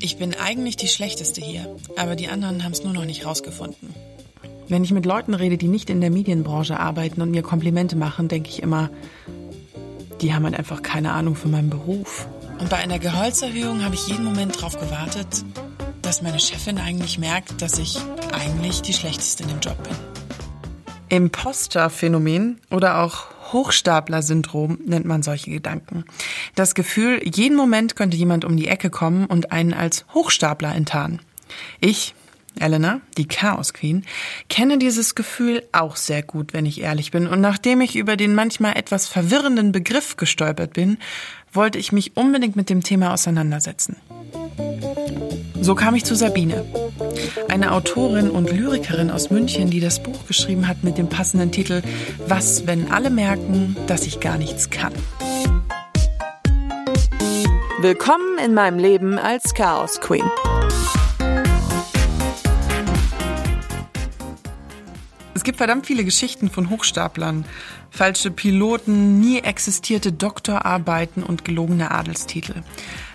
Ich bin eigentlich die Schlechteste hier, aber die anderen haben es nur noch nicht rausgefunden. Wenn ich mit Leuten rede, die nicht in der Medienbranche arbeiten und mir Komplimente machen, denke ich immer, die haben halt einfach keine Ahnung von meinem Beruf. Und bei einer Gehaltserhöhung habe ich jeden Moment darauf gewartet, dass meine Chefin eigentlich merkt, dass ich eigentlich die Schlechteste in dem Job bin. Imposter-Phänomen oder auch Hochstapler-Syndrom nennt man solche Gedanken. Das Gefühl, jeden Moment könnte jemand um die Ecke kommen und einen als Hochstapler enttarnen. Ich, Elena, die Chaos Queen, kenne dieses Gefühl auch sehr gut, wenn ich ehrlich bin. Und nachdem ich über den manchmal etwas verwirrenden Begriff gestolpert bin, wollte ich mich unbedingt mit dem Thema auseinandersetzen. So kam ich zu Sabine, eine Autorin und Lyrikerin aus München, die das Buch geschrieben hat mit dem passenden Titel Was, wenn alle merken, dass ich gar nichts kann. Willkommen in meinem Leben als Chaos Queen. Es gibt verdammt viele Geschichten von Hochstaplern. Falsche Piloten, nie existierte Doktorarbeiten und gelogene Adelstitel.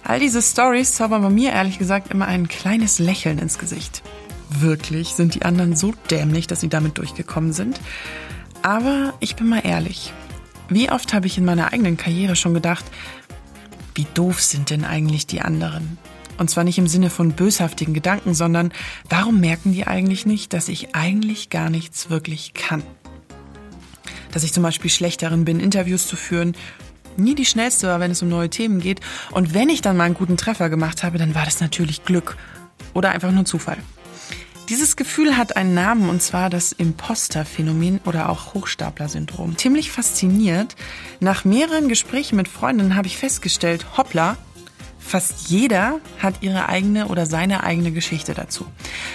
All diese Stories zaubern bei mir ehrlich gesagt immer ein kleines Lächeln ins Gesicht. Wirklich sind die anderen so dämlich, dass sie damit durchgekommen sind. Aber ich bin mal ehrlich. Wie oft habe ich in meiner eigenen Karriere schon gedacht, wie doof sind denn eigentlich die anderen? Und zwar nicht im Sinne von böshaftigen Gedanken, sondern warum merken die eigentlich nicht, dass ich eigentlich gar nichts wirklich kann? Dass ich zum Beispiel schlecht darin bin, Interviews zu führen, nie die schnellste war, wenn es um neue Themen geht. Und wenn ich dann mal einen guten Treffer gemacht habe, dann war das natürlich Glück oder einfach nur Zufall. Dieses Gefühl hat einen Namen und zwar das Imposter-Phänomen oder auch Hochstapler-Syndrom. Ziemlich fasziniert. Nach mehreren Gesprächen mit Freundinnen habe ich festgestellt, hoppla, Fast jeder hat ihre eigene oder seine eigene Geschichte dazu.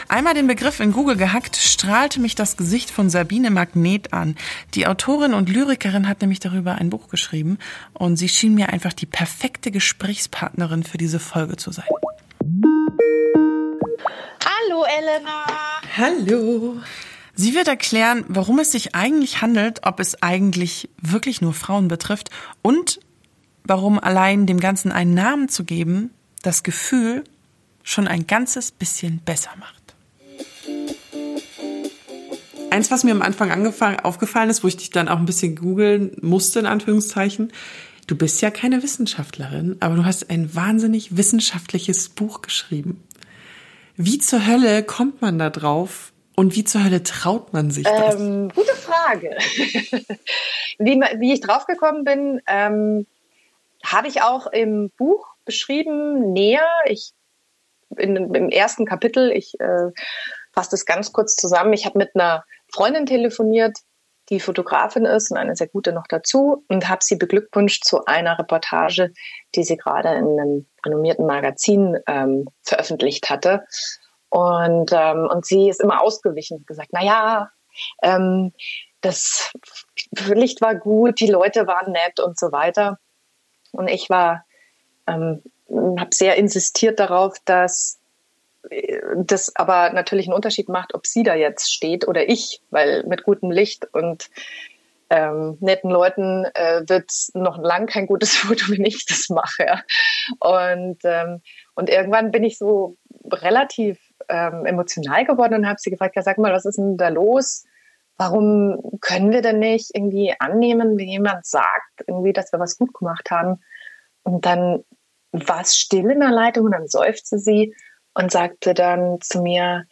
Einmal den Begriff in Google gehackt, strahlte mich das Gesicht von Sabine Magnet an. Die Autorin und Lyrikerin hat nämlich darüber ein Buch geschrieben und sie schien mir einfach die perfekte Gesprächspartnerin für diese Folge zu sein. Hallo Elena. Hallo. Sie wird erklären, warum es sich eigentlich handelt, ob es eigentlich wirklich nur Frauen betrifft und warum allein dem Ganzen einen Namen zu geben, das Gefühl schon ein ganzes bisschen besser macht. Eins, was mir am Anfang aufgefallen ist, wo ich dich dann auch ein bisschen googeln musste, in Anführungszeichen, du bist ja keine Wissenschaftlerin, aber du hast ein wahnsinnig wissenschaftliches Buch geschrieben. Wie zur Hölle kommt man da drauf und wie zur Hölle traut man sich das? Ähm, gute Frage. wie, wie, ich draufgekommen bin, ähm, habe ich auch im Buch beschrieben, näher. Ich in, im ersten Kapitel, ich äh, fasse das ganz kurz zusammen. Ich habe mit einer Freundin telefoniert, die Fotografin ist und eine sehr gute noch dazu und habe sie beglückwünscht zu einer Reportage, die sie gerade in einem renommierten Magazin ähm, veröffentlicht hatte. Und, ähm, und sie ist immer ausgewichen und gesagt, na ja, ähm, das Licht war gut, die Leute waren nett und so weiter. Und ich war, ähm, habe sehr insistiert darauf, dass das aber natürlich einen Unterschied macht, ob sie da jetzt steht oder ich, weil mit gutem Licht und ähm, netten Leuten äh, wird noch lang kein gutes Foto, wenn ich das mache. Und, ähm, und irgendwann bin ich so relativ ähm, emotional geworden und habe sie gefragt, ja, sag mal, was ist denn da los? warum können wir denn nicht irgendwie annehmen, wenn jemand sagt, irgendwie, dass wir was gut gemacht haben? Und dann war es still in der Leitung und dann seufzte sie und sagte dann zu mir,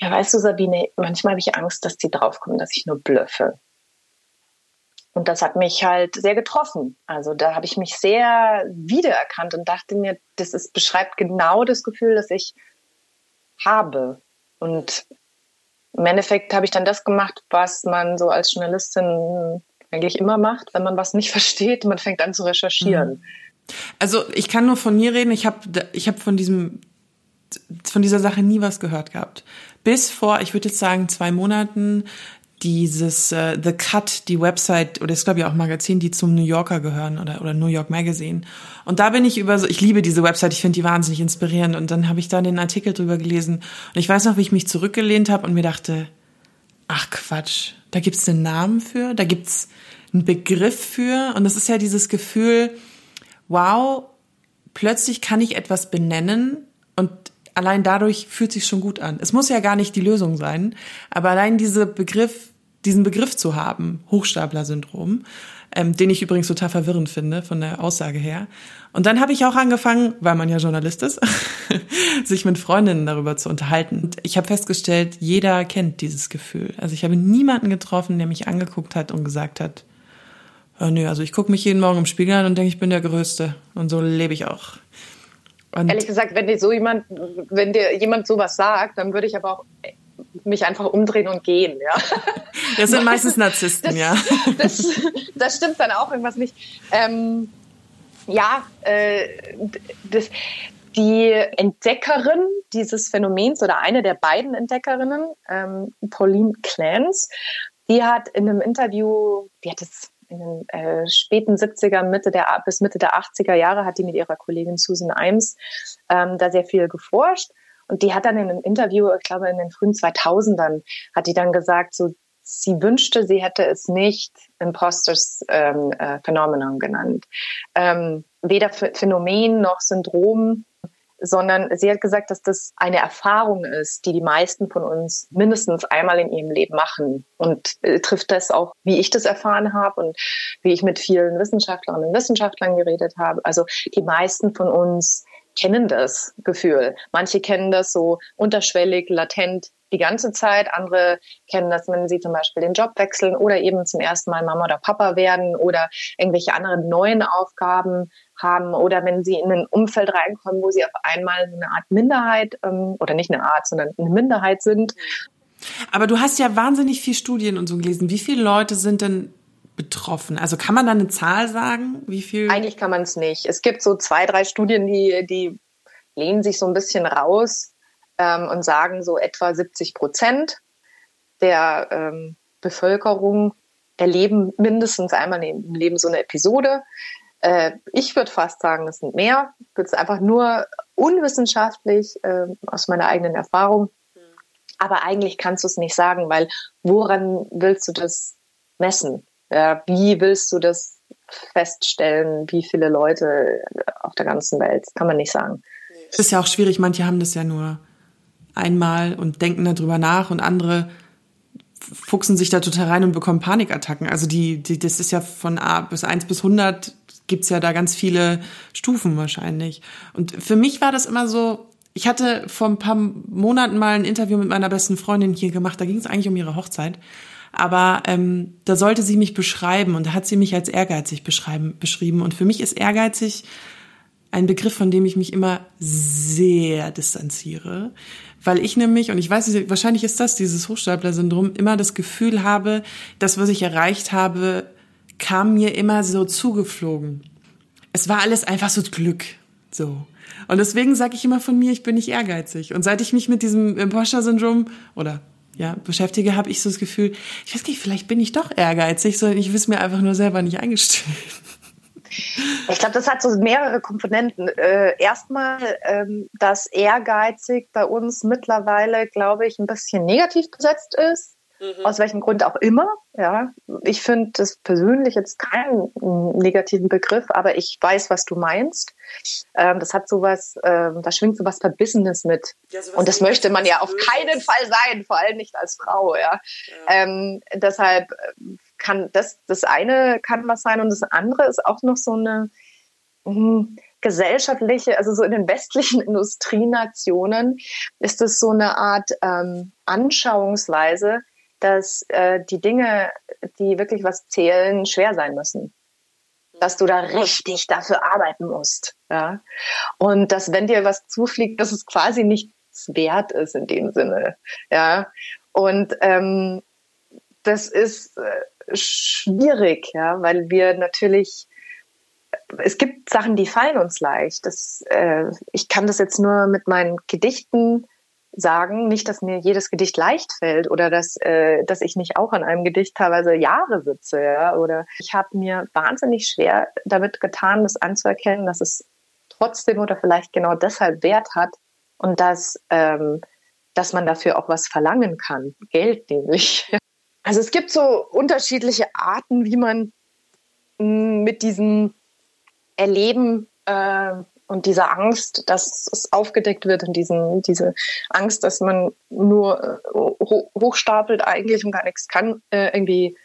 ja, weißt du, Sabine, manchmal habe ich Angst, dass die draufkommen, dass ich nur blöffe. Und das hat mich halt sehr getroffen. Also da habe ich mich sehr wiedererkannt und dachte mir, das ist, beschreibt genau das Gefühl, das ich habe. Und im Endeffekt habe ich dann das gemacht, was man so als Journalistin eigentlich immer macht, wenn man was nicht versteht, man fängt an zu recherchieren. Mhm. Also ich kann nur von mir reden, ich habe ich hab von diesem von dieser Sache nie was gehört gehabt. Bis vor, ich würde jetzt sagen, zwei Monaten dieses uh, The Cut, die Website oder ist glaube ich auch Magazin, die zum New Yorker gehören oder oder New York Magazine. Und da bin ich über so, ich liebe diese Website, ich finde die wahnsinnig inspirierend und dann habe ich da den Artikel drüber gelesen und ich weiß noch, wie ich mich zurückgelehnt habe und mir dachte, ach Quatsch, da gibt's einen Namen für, da gibt's einen Begriff für und das ist ja dieses Gefühl, wow, plötzlich kann ich etwas benennen und allein dadurch fühlt sich schon gut an. Es muss ja gar nicht die Lösung sein, aber allein diese Begriff, diesen Begriff zu haben, Hochstapler-Syndrom, ähm, den ich übrigens total verwirrend finde von der Aussage her. Und dann habe ich auch angefangen, weil man ja Journalist ist, sich mit Freundinnen darüber zu unterhalten. Und ich habe festgestellt, jeder kennt dieses Gefühl. Also ich habe niemanden getroffen, der mich angeguckt hat und gesagt hat, oh, nö, also ich gucke mich jeden Morgen im Spiegel an und denke, ich bin der Größte. Und so lebe ich auch. Und Ehrlich gesagt, wenn dir so jemand, wenn dir jemand sowas sagt, dann würde ich aber auch mich einfach umdrehen und gehen, ja. Das sind meistens Narzissten, das, ja. Das, das, stimmt dann auch irgendwas nicht. Ähm, ja, äh, das, die Entdeckerin dieses Phänomens oder eine der beiden Entdeckerinnen, ähm, Pauline Clance, die hat in einem Interview, die hat es in den äh, späten 70er, Mitte der, bis Mitte der 80er Jahre hat die mit ihrer Kollegin Susan Imes ähm, da sehr viel geforscht. Und die hat dann in einem Interview, ich glaube in den frühen 2000ern, hat die dann gesagt, so, sie wünschte, sie hätte es nicht Imposters ähm, äh, Phenomenon genannt. Ähm, weder Phänomen noch Syndrom, sondern sie hat gesagt, dass das eine Erfahrung ist, die die meisten von uns mindestens einmal in ihrem Leben machen und äh, trifft das auch, wie ich das erfahren habe und wie ich mit vielen Wissenschaftlerinnen und Wissenschaftlern geredet habe. Also die meisten von uns kennen das Gefühl. Manche kennen das so unterschwellig, latent die ganze Zeit. Andere kennen das, wenn sie zum Beispiel den Job wechseln oder eben zum ersten Mal Mama oder Papa werden oder irgendwelche anderen neuen Aufgaben haben oder wenn sie in ein Umfeld reinkommen, wo sie auf einmal eine Art Minderheit ähm, oder nicht eine Art, sondern eine Minderheit sind. Aber du hast ja wahnsinnig viel Studien und so gelesen. Wie viele Leute sind denn betroffen? Also kann man da eine Zahl sagen? Wie viel? Eigentlich kann man es nicht. Es gibt so zwei, drei Studien, die, die lehnen sich so ein bisschen raus ähm, und sagen, so etwa 70 Prozent der ähm, Bevölkerung erleben mindestens einmal im Leben so eine Episode. Äh, ich würde fast sagen, es sind mehr. Ich würde es einfach nur unwissenschaftlich äh, aus meiner eigenen Erfahrung. Aber eigentlich kannst du es nicht sagen, weil woran willst du das messen? Ja, wie willst du das feststellen, wie viele Leute auf der ganzen Welt? Das kann man nicht sagen. Es ist ja auch schwierig, manche haben das ja nur einmal und denken darüber nach und andere fuchsen sich da total rein und bekommen Panikattacken. Also die, die, das ist ja von A bis 1 bis 100 gibt's ja da ganz viele Stufen wahrscheinlich. Und für mich war das immer so, ich hatte vor ein paar Monaten mal ein Interview mit meiner besten Freundin hier gemacht, da ging es eigentlich um ihre Hochzeit. Aber ähm, da sollte sie mich beschreiben und da hat sie mich als ehrgeizig beschreiben, beschrieben. Und für mich ist ehrgeizig ein Begriff, von dem ich mich immer sehr distanziere, weil ich nämlich, und ich weiß, wahrscheinlich ist das dieses Hochstapler-Syndrom, immer das Gefühl habe, das, was ich erreicht habe, kam mir immer so zugeflogen. Es war alles einfach so Glück, so. Und deswegen sage ich immer von mir, ich bin nicht ehrgeizig. Und seit ich mich mit diesem Imposter-Syndrom oder ja, beschäftige, habe ich so das Gefühl, ich weiß nicht, vielleicht bin ich doch ehrgeizig, sondern ich es mir einfach nur selber nicht eingestehen. Ich glaube, das hat so mehrere Komponenten. Äh, erstmal, ähm, dass ehrgeizig bei uns mittlerweile, glaube ich, ein bisschen negativ besetzt ist. Mhm. Aus welchem Grund auch immer. Ja, ich finde das persönlich jetzt keinen negativen Begriff, aber ich weiß, was du meinst. Ähm, das hat sowas, ähm, da schwingt sowas Verbissenes mit. Ja, Und das möchte man ja auf keinen Fall sein, vor allem nicht als Frau. Ja. ja. Ähm, deshalb äh, kann das das eine kann was sein und das andere ist auch noch so eine mh, hm, gesellschaftliche, also so in den westlichen Industrienationen ist es so eine Art ähm, Anschauungsweise, dass äh, die Dinge, die wirklich was zählen, schwer sein müssen. Dass du da richtig dafür arbeiten musst. Ja? Und dass, wenn dir was zufliegt, dass es quasi nichts wert ist in dem Sinne. Ja? Und ähm, das ist äh, schwierig, ja, weil wir natürlich es gibt Sachen, die fallen uns leicht. Das, äh, ich kann das jetzt nur mit meinen Gedichten sagen, nicht, dass mir jedes Gedicht leicht fällt oder dass, äh, dass ich nicht auch an einem Gedicht teilweise Jahre sitze. Ja? Oder ich habe mir wahnsinnig schwer damit getan, das anzuerkennen, dass es trotzdem oder vielleicht genau deshalb Wert hat und dass, ähm, dass man dafür auch was verlangen kann. Geld nämlich. Also es gibt so unterschiedliche Arten, wie man mm, mit diesem Erleben äh, und diese Angst, dass es aufgedeckt wird und diesen, diese Angst, dass man nur äh, hochstapelt eigentlich und gar nichts kann, äh, irgendwie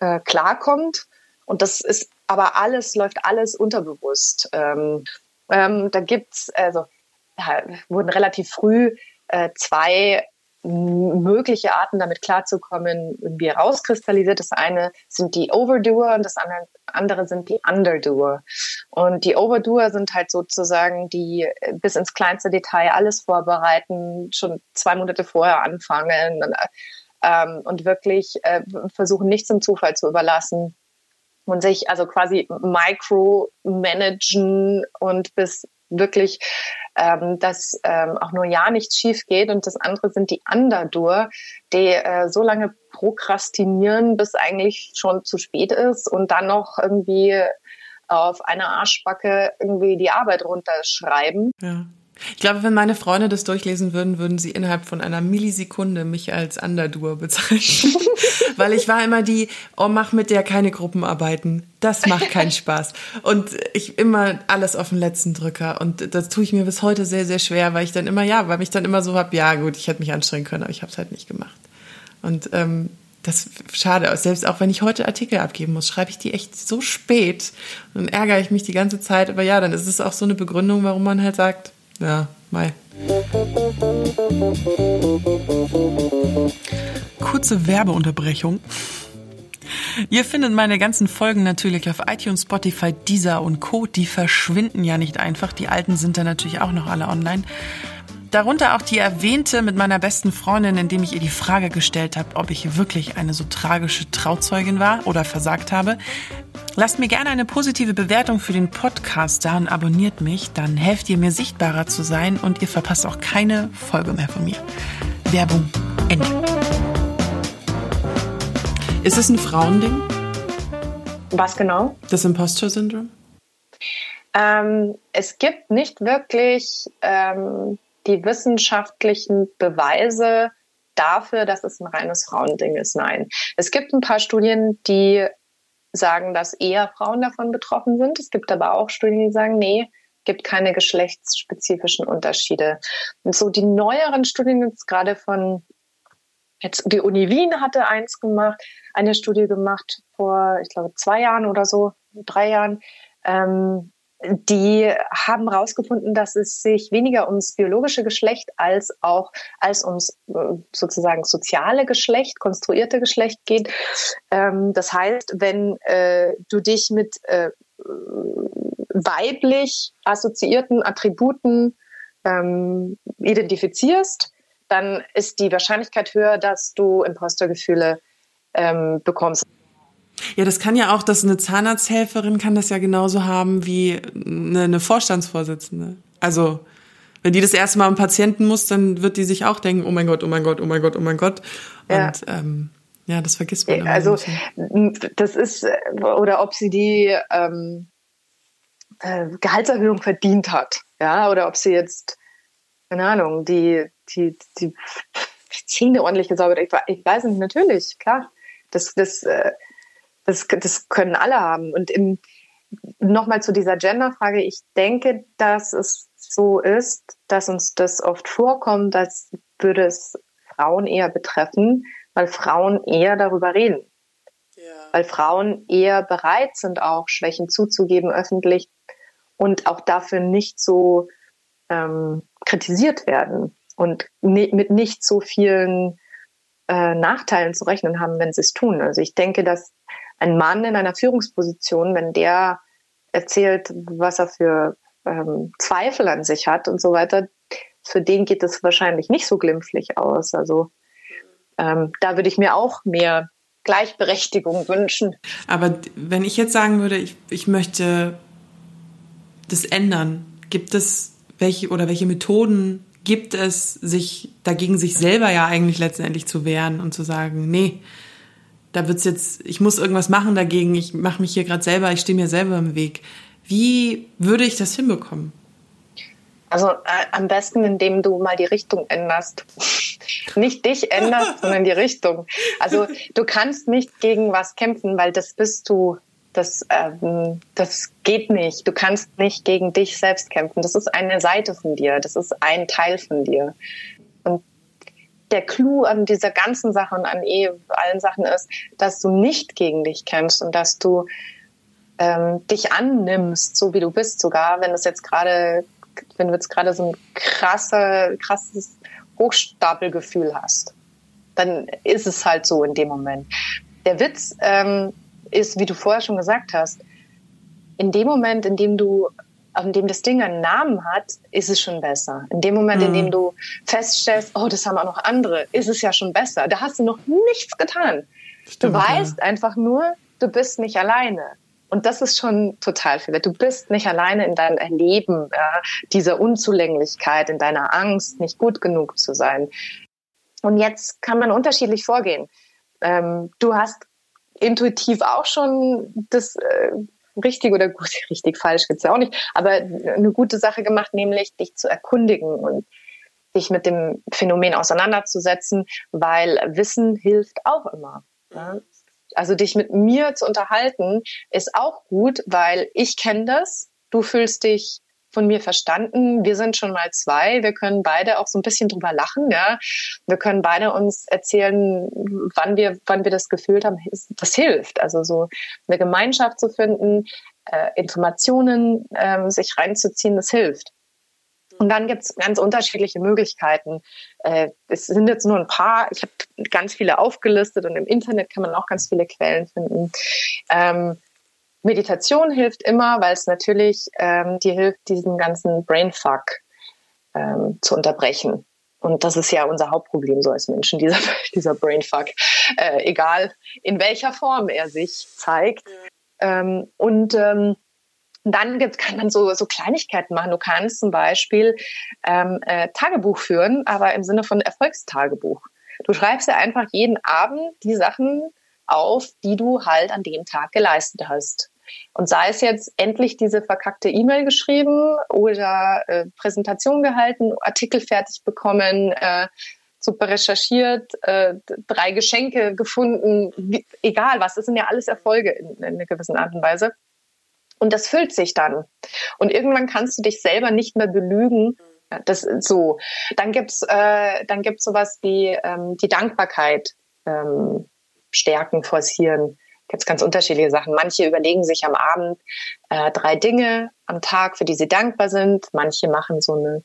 äh, klarkommt. Und das ist aber alles, läuft alles unterbewusst. Ähm, ähm, da gibt's also ja, wurden relativ früh äh, zwei mögliche Arten, damit klarzukommen, irgendwie rauskristallisiert. Das eine sind die Overdoer und das andere sind die Underdoer. Und die Overdoer sind halt sozusagen die bis ins kleinste Detail alles vorbereiten, schon zwei Monate vorher anfangen ähm, und wirklich äh, versuchen, nichts im Zufall zu überlassen und sich also quasi micro-managen und bis wirklich ähm, dass ähm, auch nur ja nichts schief geht. Und das andere sind die Underdur, die äh, so lange prokrastinieren, bis eigentlich schon zu spät ist und dann noch irgendwie auf einer Arschbacke irgendwie die Arbeit runterschreiben. Ja. Ich glaube, wenn meine Freunde das durchlesen würden, würden sie innerhalb von einer Millisekunde mich als Underdoer bezeichnen. Weil ich war immer die, oh, mach mit der keine Gruppenarbeiten. Das macht keinen Spaß. Und ich immer alles auf den letzten Drücker. Und das tue ich mir bis heute sehr, sehr schwer, weil ich dann immer, ja, weil ich dann immer so hab, ja gut, ich hätte mich anstrengen können, aber ich habe es halt nicht gemacht. Und ähm, das schade. Selbst auch wenn ich heute Artikel abgeben muss, schreibe ich die echt so spät. Und dann ärgere ich mich die ganze Zeit. Aber ja, dann ist es auch so eine Begründung, warum man halt sagt, ja, Mai. Kurze Werbeunterbrechung. Ihr findet meine ganzen Folgen natürlich auf iTunes, Spotify, Deezer und Co. Die verschwinden ja nicht einfach. Die alten sind dann natürlich auch noch alle online. Darunter auch die erwähnte mit meiner besten Freundin, indem ich ihr die Frage gestellt habe, ob ich wirklich eine so tragische Trauzeugin war oder versagt habe. Lasst mir gerne eine positive Bewertung für den Podcast da und abonniert mich, dann helft ihr mir sichtbarer zu sein und ihr verpasst auch keine Folge mehr von mir. Werbung Ende. Ist es ein Frauending? Was genau? Das Impostor-Syndrom? Ähm, es gibt nicht wirklich ähm, die wissenschaftlichen Beweise dafür, dass es ein reines Frauending ist. Nein. Es gibt ein paar Studien, die sagen, dass eher Frauen davon betroffen sind. Es gibt aber auch Studien, die sagen, nee, gibt keine geschlechtsspezifischen Unterschiede. Und so die neueren Studien jetzt gerade von jetzt die Uni Wien hatte eins gemacht, eine Studie gemacht vor, ich glaube, zwei Jahren oder so, drei Jahren, ähm, die haben herausgefunden, dass es sich weniger ums biologische Geschlecht als auch als ums äh, sozusagen soziale Geschlecht, konstruierte Geschlecht geht. Ähm, das heißt, wenn äh, du dich mit äh, weiblich assoziierten Attributen ähm, identifizierst, dann ist die Wahrscheinlichkeit höher, dass du Impostergefühle ähm, bekommst. Ja, das kann ja auch, dass eine Zahnarzthelferin kann das ja genauso haben wie eine, eine Vorstandsvorsitzende. Also, wenn die das erste Mal am Patienten muss, dann wird die sich auch denken, oh mein Gott, oh mein Gott, oh mein Gott, oh mein Gott. Und ja, ähm, ja das vergisst man immer. Also, das ist, oder ob sie die ähm, äh, Gehaltserhöhung verdient hat, ja, oder ob sie jetzt, keine Ahnung, die, die, die Zähne ordentlich gesaubert. Ich, ich weiß nicht, natürlich, klar. Das, das, äh, das, das können alle haben. Und im, nochmal zu dieser Gender-Frage. Ich denke, dass es so ist, dass uns das oft vorkommt, als würde es Frauen eher betreffen, weil Frauen eher darüber reden. Ja. Weil Frauen eher bereit sind, auch Schwächen zuzugeben öffentlich und auch dafür nicht so ähm, kritisiert werden und mit nicht so vielen äh, Nachteilen zu rechnen haben, wenn sie es tun. Also ich denke, dass ein Mann in einer Führungsposition, wenn der erzählt, was er für ähm, Zweifel an sich hat und so weiter, für den geht es wahrscheinlich nicht so glimpflich aus. Also ähm, da würde ich mir auch mehr Gleichberechtigung wünschen. Aber wenn ich jetzt sagen würde, ich, ich möchte das ändern, gibt es welche oder welche Methoden gibt es, sich dagegen sich selber ja eigentlich letztendlich zu wehren und zu sagen, nee, da wird's jetzt, ich muss irgendwas machen dagegen, ich mache mich hier gerade selber, ich stehe mir selber im Weg. Wie würde ich das hinbekommen? Also äh, am besten, indem du mal die Richtung änderst. nicht dich änderst, sondern die Richtung. Also du kannst nicht gegen was kämpfen, weil das bist du Das, ähm, das geht nicht. Du kannst nicht gegen dich selbst kämpfen. Das ist eine Seite von dir. Das ist ein Teil von dir. Der Clou an dieser ganzen Sache und an eh allen Sachen ist, dass du nicht gegen dich kämpfst und dass du ähm, dich annimmst, so wie du bist, sogar wenn es jetzt gerade, wenn du jetzt gerade so ein krasse, krasses Hochstapelgefühl hast, dann ist es halt so in dem Moment. Der Witz ähm, ist, wie du vorher schon gesagt hast, in dem Moment, in dem du in dem das Ding einen Namen hat, ist es schon besser. In dem Moment, mhm. in dem mhm. du feststellst, oh, das haben auch noch andere, ist es ja schon besser. Da hast du noch nichts getan. Stimmt, du weißt ja. einfach nur, du bist nicht alleine. Und das ist schon total viel. Du bist nicht alleine in deinem Erleben ja, dieser Unzulänglichkeit, in deiner Angst, nicht gut genug zu sein. Und jetzt kann man unterschiedlich vorgehen. Ähm, du hast intuitiv auch schon das äh, richtig oder gut, richtig falsch gibt's ja auch nicht, aber eine gute Sache gemacht, nämlich dich zu erkundigen und dich mit dem Phänomen auseinanderzusetzen, weil Wissen hilft auch immer. Ja? Also dich mit mir zu unterhalten ist auch gut, weil ich kenne das. Du fühlst dich von mir verstanden. Wir sind schon mal zwei. Wir können beide auch so ein bisschen drüber lachen. Ja, wir können beide uns erzählen, wann wir, wann wir das gefühlt haben. Das hilft. Also so eine Gemeinschaft zu finden, äh, Informationen äh, sich reinzuziehen, das hilft. Und dann gibt es ganz unterschiedliche Möglichkeiten. Äh, es sind jetzt nur ein paar. Ich habe ganz viele aufgelistet und im Internet kann man auch ganz viele Quellen finden. Ähm, Meditation hilft immer, weil es natürlich ähm, dir hilft, diesen ganzen Brainfuck ähm, zu unterbrechen. Und das ist ja unser Hauptproblem so als Menschen, dieser, dieser Brainfuck, äh, egal in welcher Form er sich zeigt. Ähm, und ähm, dann gibt, kann man so, so Kleinigkeiten machen. Du kannst zum Beispiel ähm, äh, Tagebuch führen, aber im Sinne von Erfolgstagebuch. Du schreibst ja einfach jeden Abend die Sachen auf, die du halt an dem Tag geleistet hast. Und sei es jetzt endlich diese verkackte E-Mail geschrieben oder äh, Präsentation gehalten, Artikel fertig bekommen, äh, super recherchiert, äh, drei Geschenke gefunden, wie, egal was, das sind ja alles Erfolge in, in einer gewissen Art und Weise. Und das füllt sich dann. Und irgendwann kannst du dich selber nicht mehr belügen. Das so. Dann gibt's äh, dann gibt's sowas wie ähm, die Dankbarkeit ähm, stärken, forcieren es ganz unterschiedliche Sachen. Manche überlegen sich am Abend äh, drei Dinge am Tag, für die sie dankbar sind. Manche machen so eine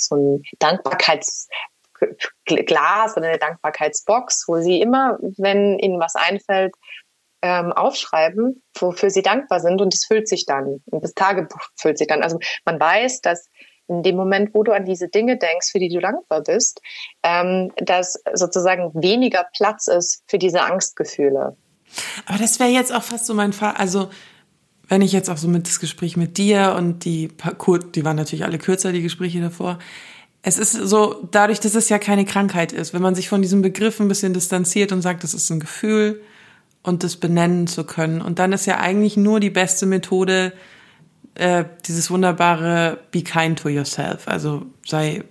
so ein Dankbarkeitsglas oder eine Dankbarkeitsbox, wo sie immer, wenn ihnen was einfällt, ähm, aufschreiben, wofür sie dankbar sind und es füllt sich dann. Und das Tagebuch füllt sich dann. Also man weiß, dass in dem Moment, wo du an diese Dinge denkst, für die du dankbar bist, ähm, dass sozusagen weniger Platz ist für diese Angstgefühle. Aber das wäre jetzt auch fast so mein Fall. Also, wenn ich jetzt auch so mit das Gespräch mit dir und die, die waren natürlich alle kürzer, die Gespräche davor. Es ist so, dadurch, dass es ja keine Krankheit ist, wenn man sich von diesem Begriff ein bisschen distanziert und sagt, das ist ein Gefühl und das benennen zu können. Und dann ist ja eigentlich nur die beste Methode, äh, dieses wunderbare Be kind to yourself. Also sei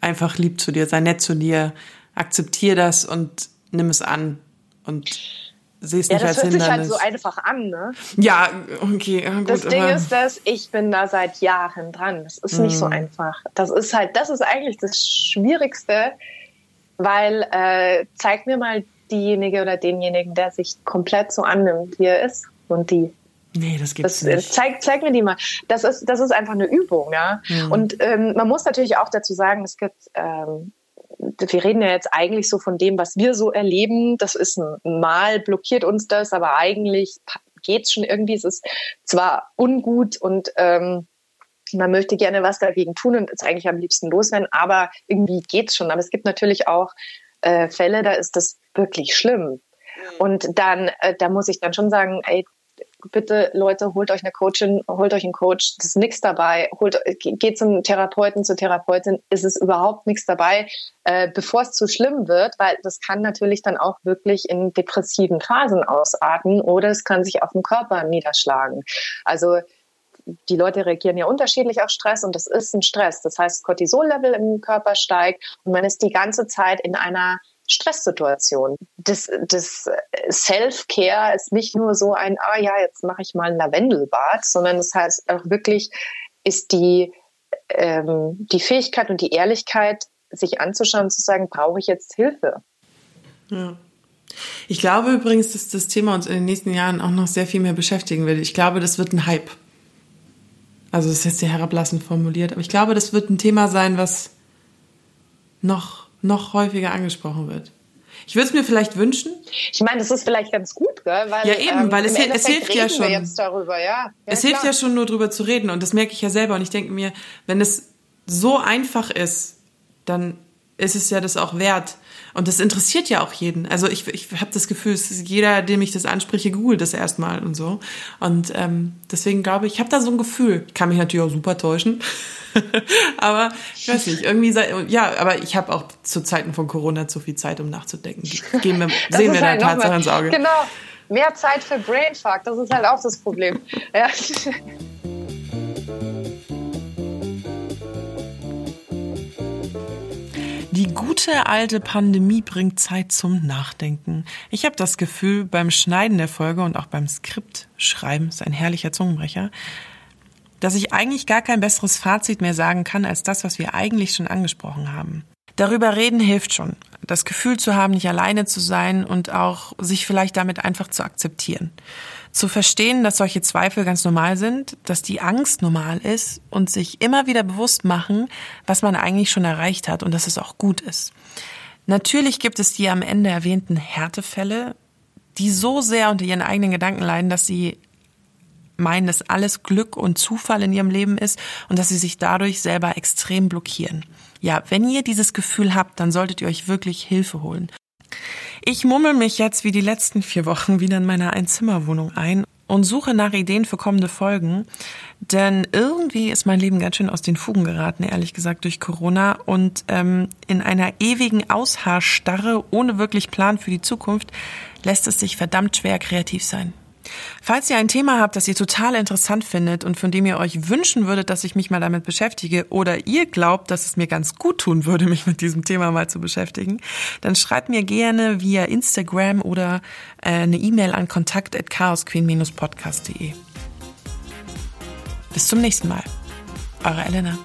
einfach lieb zu dir, sei nett zu dir, akzeptier das und nimm es an. Und sehe es ja, nicht als Hindernis. Das hört sich halt so einfach an, ne? Ja, okay. Ja, gut, das Ding ist, dass ich bin da seit Jahren dran. Das ist mm. nicht so mhm. einfach. Das ist halt, das ist eigentlich das Schwierigste, weil äh, zeig mir mal diejenige oder denjenigen, der sich komplett so annimmt, wie er ist und die. Nee, das gibt's das, nicht. Zeig, zeig mir die mal. Das ist, das ist einfach eine Übung, ja. Mm. Und ähm, man muss natürlich auch dazu sagen, es gibt ähm, wir reden ja jetzt eigentlich so von dem, was wir so erleben. Das ist ein, mal blockiert uns das, aber eigentlich geht's schon irgendwie. Es ist zwar ungut und ähm, man möchte gerne was dagegen tun und es eigentlich am liebsten loswerden, aber irgendwie geht's schon. Aber es gibt natürlich auch äh, Fälle, da ist das wirklich schlimm. Mhm. Und dann, äh, da muss ich dann schon sagen, ey, bitte Leute, holt euch eine Coachin, holt euch einen Coach, das ist nichts dabei, holt, geht zum Therapeuten, zur Therapeutin, ist es überhaupt nichts dabei, äh, bevor es zu schlimm wird, weil das kann natürlich dann auch wirklich in depressiven Phasen ausarten oder es kann sich auf den Körper niederschlagen. Also die Leute reagieren ja unterschiedlich auf Stress und das ist ein Stress. Das heißt, Cortisollevel im Körper steigt und man ist die ganze Zeit in einer Stresssituation. Das, das Self-Care ist nicht nur so ein, ah ja, jetzt mache ich mal ein Lavendelbad, sondern das heißt auch wirklich, ist die, ähm, die Fähigkeit und die Ehrlichkeit, sich anzuschauen, zu sagen, brauche ich jetzt Hilfe? Ja. Ich glaube übrigens, dass das Thema uns in den nächsten Jahren auch noch sehr viel mehr beschäftigen wird. Ich glaube, das wird ein Hype. Also das ist jetzt sehr herablassend formuliert, aber ich glaube, das wird ein Thema sein, was noch, noch häufiger angesprochen wird. Ich würde es mir vielleicht wünschen. Ich meine, das ist vielleicht ganz gut, gell? Weil, ja, eben, ähm, weil es, es hilft ja schon. Darüber, ja. ja es klar. hilft ja schon nur drüber zu reden und das merke ich ja selber und ich denke mir, wenn es so einfach ist, dann ist es ja das auch wert. Und das interessiert ja auch jeden. Also ich, ich habe das Gefühl, jeder, dem ich das anspreche, googelt das erstmal und so. Und ähm, deswegen glaube ich, ich habe da so ein Gefühl. Ich kann mich natürlich auch super täuschen. aber ich weiß nicht, irgendwie sei, ja, aber ich habe auch zu Zeiten von Corona zu viel Zeit, um nachzudenken. Gehen wir, sehen wir halt der Tatsache ins Auge. Genau, mehr Zeit für Brainfuck, das ist halt auch das Problem. Ja. Die gute alte Pandemie bringt Zeit zum Nachdenken. Ich habe das Gefühl, beim Schneiden der Folge und auch beim Skript schreiben, ist ein herrlicher Zungenbrecher, dass ich eigentlich gar kein besseres Fazit mehr sagen kann als das, was wir eigentlich schon angesprochen haben. Darüber reden hilft schon. Das Gefühl zu haben, nicht alleine zu sein und auch sich vielleicht damit einfach zu akzeptieren zu verstehen, dass solche Zweifel ganz normal sind, dass die Angst normal ist und sich immer wieder bewusst machen, was man eigentlich schon erreicht hat und dass es auch gut ist. Natürlich gibt es die am Ende erwähnten Härtefälle, die so sehr unter ihren eigenen Gedanken leiden, dass sie meinen, dass alles Glück und Zufall in ihrem Leben ist und dass sie sich dadurch selber extrem blockieren. Ja, wenn ihr dieses Gefühl habt, dann solltet ihr euch wirklich Hilfe holen. Ich mummel mich jetzt wie die letzten vier Wochen wieder in meiner Einzimmerwohnung ein und suche nach Ideen für kommende Folgen. Denn irgendwie ist mein Leben ganz schön aus den Fugen geraten, ehrlich gesagt, durch Corona. Und ähm, in einer ewigen Aushaarstarre ohne wirklich Plan für die Zukunft lässt es sich verdammt schwer kreativ sein. Falls ihr ein Thema habt, das ihr total interessant findet und von dem ihr euch wünschen würdet, dass ich mich mal damit beschäftige oder ihr glaubt, dass es mir ganz gut tun würde, mich mit diesem Thema mal zu beschäftigen, dann schreibt mir gerne via Instagram oder äh, eine E-Mail an kontakt@chaosqueen-podcast.de. Bis zum nächsten Mal. Eure Elena.